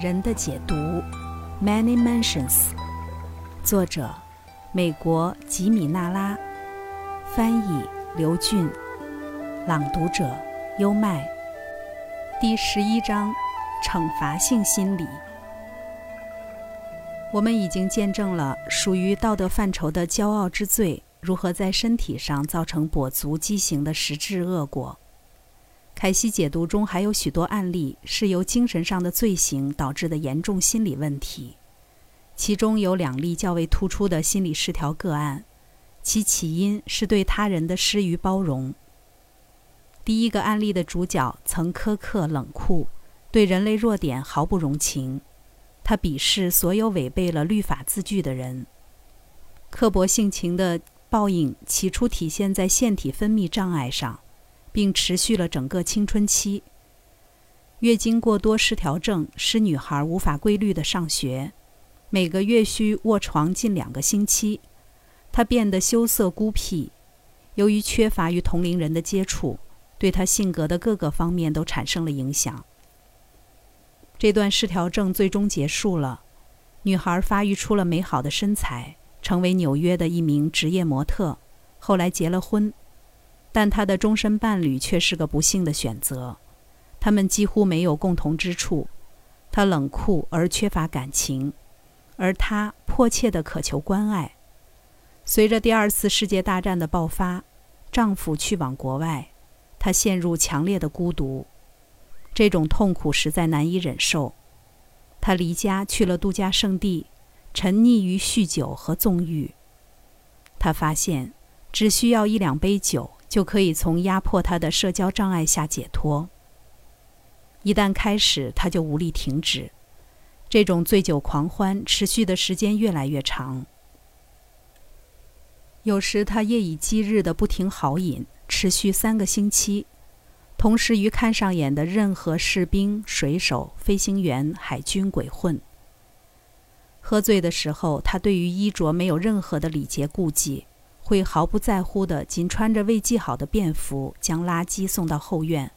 人的解读》，Many Mansions，作者美国吉米纳拉，翻译刘俊，朗读者优麦。第十一章：惩罚性心理。我们已经见证了属于道德范畴的骄傲之罪如何在身体上造成跛足畸形的实质恶果。凯西解读中还有许多案例是由精神上的罪行导致的严重心理问题，其中有两例较为突出的心理失调个案，其起因是对他人的失于包容。第一个案例的主角曾苛刻冷酷，对人类弱点毫不容情，他鄙视所有违背了律法字句的人。刻薄性情的报应起初体现在腺体分泌障碍上。并持续了整个青春期。月经过多失调症使女孩无法规律的上学，每个月需卧床近两个星期。她变得羞涩孤僻，由于缺乏与同龄人的接触，对她性格的各个方面都产生了影响。这段失调症最终结束了，女孩发育出了美好的身材，成为纽约的一名职业模特，后来结了婚。但他的终身伴侣却是个不幸的选择，他们几乎没有共同之处。他冷酷而缺乏感情，而他迫切地渴求关爱。随着第二次世界大战的爆发，丈夫去往国外，她陷入强烈的孤独，这种痛苦实在难以忍受。她离家去了度假胜地，沉溺于酗酒和纵欲。她发现，只需要一两杯酒。就可以从压迫他的社交障碍下解脱。一旦开始，他就无力停止。这种醉酒狂欢持续的时间越来越长。有时他夜以继日的不停豪饮，持续三个星期，同时与看上眼的任何士兵、水手、飞行员、海军鬼混。喝醉的时候，他对于衣着没有任何的礼节顾忌。会毫不在乎地仅穿着未系好的便服将垃圾送到后院，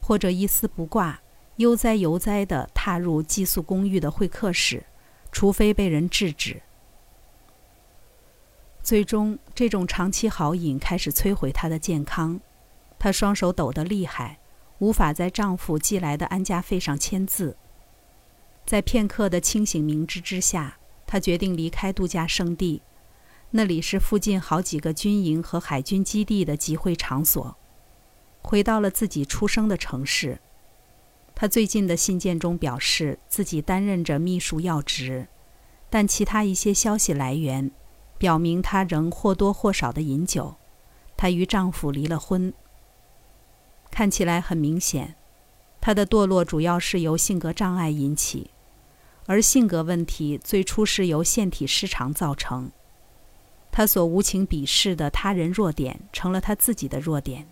或者一丝不挂、悠哉悠哉地踏入寄宿公寓的会客室，除非被人制止。最终，这种长期豪饮开始摧毁她的健康，她双手抖得厉害，无法在丈夫寄来的安家费上签字。在片刻的清醒明智之下，她决定离开度假胜地。那里是附近好几个军营和海军基地的集会场所。回到了自己出生的城市，他最近的信件中表示自己担任着秘书要职，但其他一些消息来源表明他仍或多或少的饮酒。她与丈夫离了婚。看起来很明显，她的堕落主要是由性格障碍引起，而性格问题最初是由腺体失常造成。他所无情鄙视的他人弱点，成了他自己的弱点。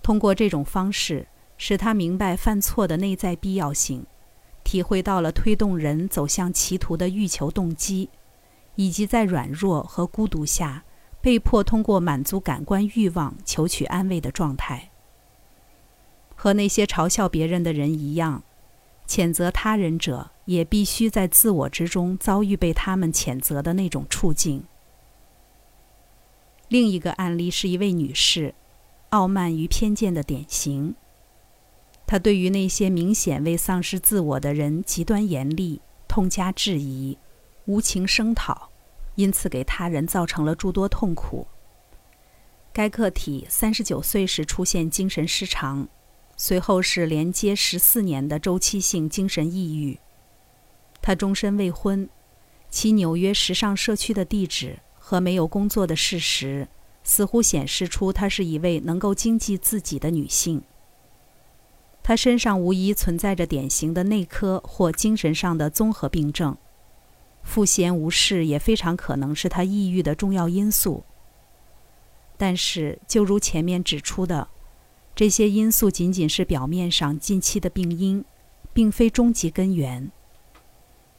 通过这种方式，使他明白犯错的内在必要性，体会到了推动人走向歧途的欲求动机，以及在软弱和孤独下被迫通过满足感官欲望求取安慰的状态。和那些嘲笑别人的人一样，谴责他人者也必须在自我之中遭遇被他们谴责的那种处境。另一个案例是一位女士，傲慢与偏见的典型。她对于那些明显未丧失自我的人极端严厉，痛加质疑，无情声讨，因此给他人造成了诸多痛苦。该个体三十九岁时出现精神失常，随后是连接十四年的周期性精神抑郁。她终身未婚，其纽约时尚社区的地址。和没有工作的事实，似乎显示出她是一位能够经济自己的女性。她身上无疑存在着典型的内科或精神上的综合病症，赋闲无事也非常可能是她抑郁的重要因素。但是，就如前面指出的，这些因素仅仅是表面上近期的病因，并非终极根源。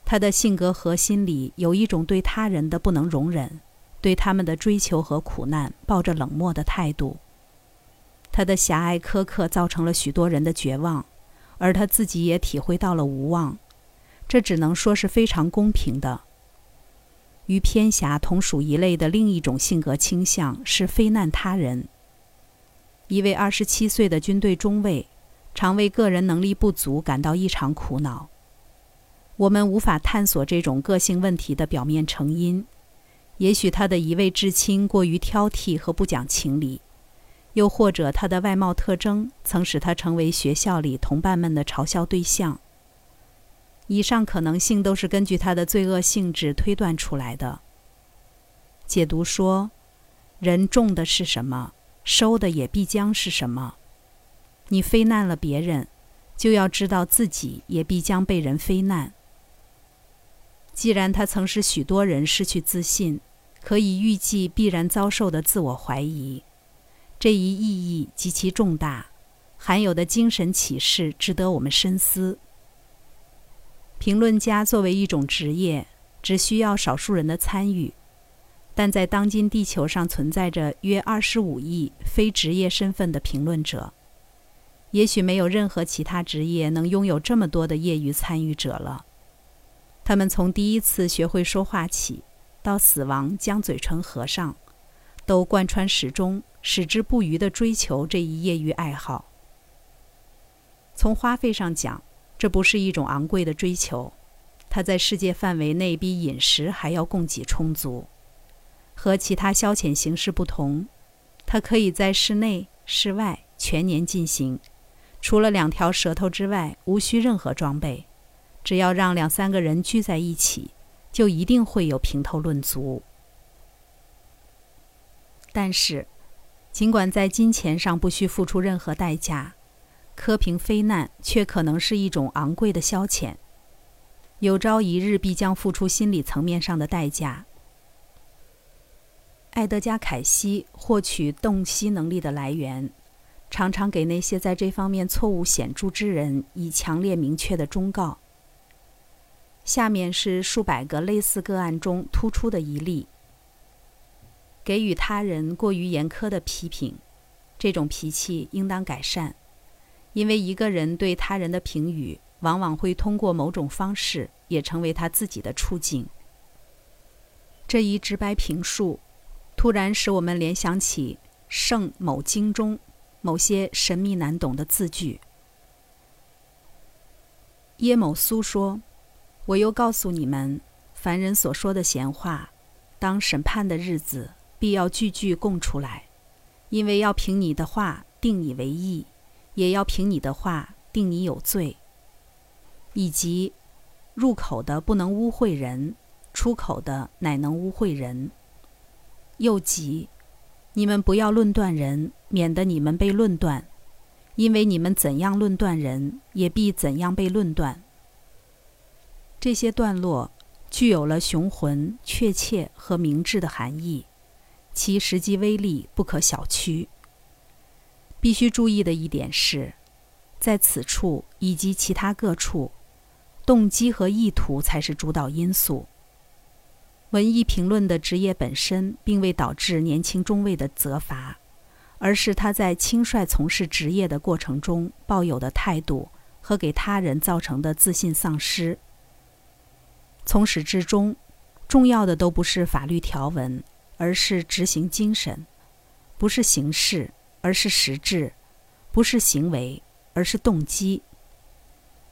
她的性格核心里有一种对他人的不能容忍。对他们的追求和苦难抱着冷漠的态度。他的狭隘苛刻造成了许多人的绝望，而他自己也体会到了无望，这只能说是非常公平的。与偏狭同属一类的另一种性格倾向是非难他人。一位二十七岁的军队中尉，常为个人能力不足感到异常苦恼。我们无法探索这种个性问题的表面成因。也许他的一位至亲过于挑剔和不讲情理，又或者他的外貌特征曾使他成为学校里同伴们的嘲笑对象。以上可能性都是根据他的罪恶性质推断出来的。解读说，人种的是什么，收的也必将是什么。你非难了别人，就要知道自己也必将被人非难。既然他曾使许多人失去自信，可以预计必然遭受的自我怀疑，这一意义极其重大，含有的精神启示值得我们深思。评论家作为一种职业，只需要少数人的参与，但在当今地球上存在着约二十五亿非职业身份的评论者，也许没有任何其他职业能拥有这么多的业余参与者了。他们从第一次学会说话起，到死亡将嘴唇合上，都贯穿始终，矢志不渝地追求这一业余爱好。从花费上讲，这不是一种昂贵的追求，它在世界范围内比饮食还要供给充足。和其他消遣形式不同，它可以在室内、室外全年进行，除了两条舌头之外，无需任何装备。只要让两三个人聚在一起，就一定会有评头论足。但是，尽管在金钱上不需付出任何代价。苛评非难，却可能是一种昂贵的消遣，有朝一日必将付出心理层面上的代价。艾德加·凯西获取洞悉能力的来源，常常给那些在这方面错误显著之人以强烈明确的忠告。下面是数百个类似个案中突出的一例：给予他人过于严苛的批评，这种脾气应当改善。因为一个人对他人的评语，往往会通过某种方式，也成为他自己的处境。这一直白评述，突然使我们联想起圣某经中某些神秘难懂的字句。耶某苏说：“我又告诉你们，凡人所说的闲话，当审判的日子，必要句句供出来，因为要凭你的话定你为义。”也要凭你的话定你有罪，以及入口的不能污秽人，出口的乃能污秽人。又即，你们不要论断人，免得你们被论断，因为你们怎样论断人，也必怎样被论断。这些段落具有了雄浑、确切和明智的含义，其实际威力不可小觑。必须注意的一点是，在此处以及其他各处，动机和意图才是主导因素。文艺评论的职业本身并未导致年轻中尉的责罚，而是他在轻率从事职业的过程中抱有的态度和给他人造成的自信丧失。从始至终，重要的都不是法律条文，而是执行精神，不是形式。而是实质，不是行为，而是动机。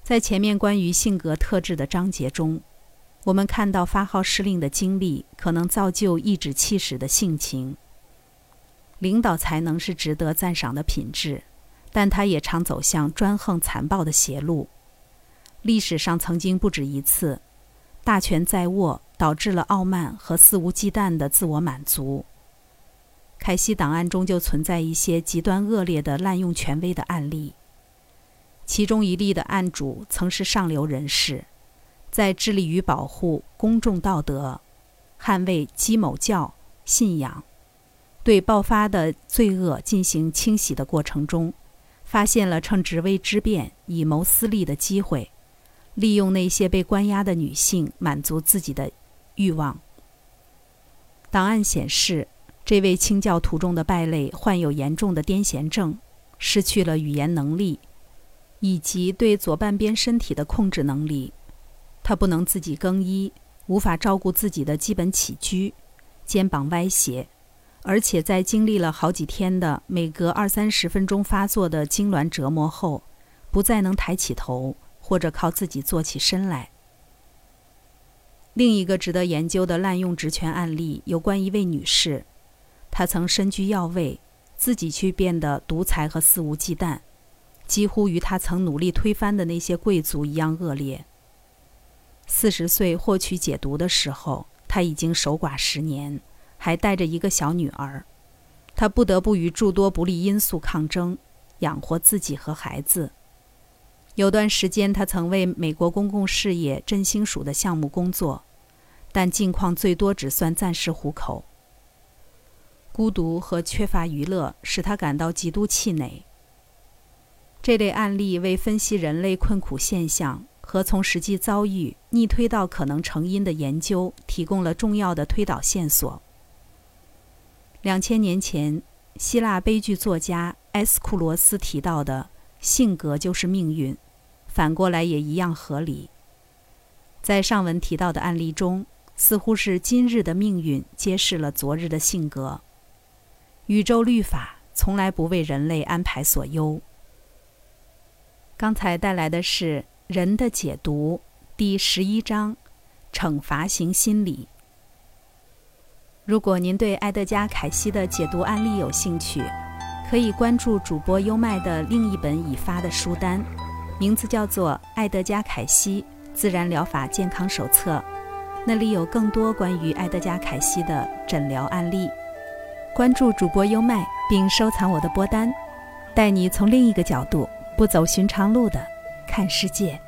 在前面关于性格特质的章节中，我们看到发号施令的经历可能造就颐指气使的性情。领导才能是值得赞赏的品质，但他也常走向专横残暴的邪路。历史上曾经不止一次，大权在握导致了傲慢和肆无忌惮的自我满足。凯西档案中就存在一些极端恶劣的滥用权威的案例。其中一例的案主曾是上流人士，在致力于保护公众道德、捍卫基某教信仰、对爆发的罪恶进行清洗的过程中，发现了趁职位之便以谋私利的机会，利用那些被关押的女性满足自己的欲望。档案显示。这位清教徒中的败类患有严重的癫痫症，失去了语言能力，以及对左半边身体的控制能力。她不能自己更衣，无法照顾自己的基本起居，肩膀歪斜，而且在经历了好几天的每隔二三十分钟发作的痉挛折磨后，不再能抬起头或者靠自己坐起身来。另一个值得研究的滥用职权案例有关一位女士，她曾身居要位，自己却变得独裁和肆无忌惮，几乎与她曾努力推翻的那些贵族一样恶劣。四十岁获取解毒的时候，她已经守寡十年，还带着一个小女儿，她不得不与诸多不利因素抗争，养活自己和孩子。有段时间，他曾为美国公共事业振兴署的项目工作，但境况最多只算暂时糊口。孤独和缺乏娱乐使他感到极度气馁。这类案例为分析人类困苦现象和从实际遭遇逆推到可能成因的研究提供了重要的推导线索。两千年前，希腊悲剧作家埃斯库罗斯提到的。性格就是命运，反过来也一样合理。在上文提到的案例中，似乎是今日的命运揭示了昨日的性格。宇宙律法从来不为人类安排所忧。刚才带来的是《人的解读》第十一章：惩罚型心理。如果您对埃德加·凯西的解读案例有兴趣，可以关注主播优麦的另一本已发的书单，名字叫做《爱德加·凯西自然疗法健康手册》，那里有更多关于爱德加·凯西的诊疗案例。关注主播优麦，并收藏我的播单，带你从另一个角度、不走寻常路的看世界。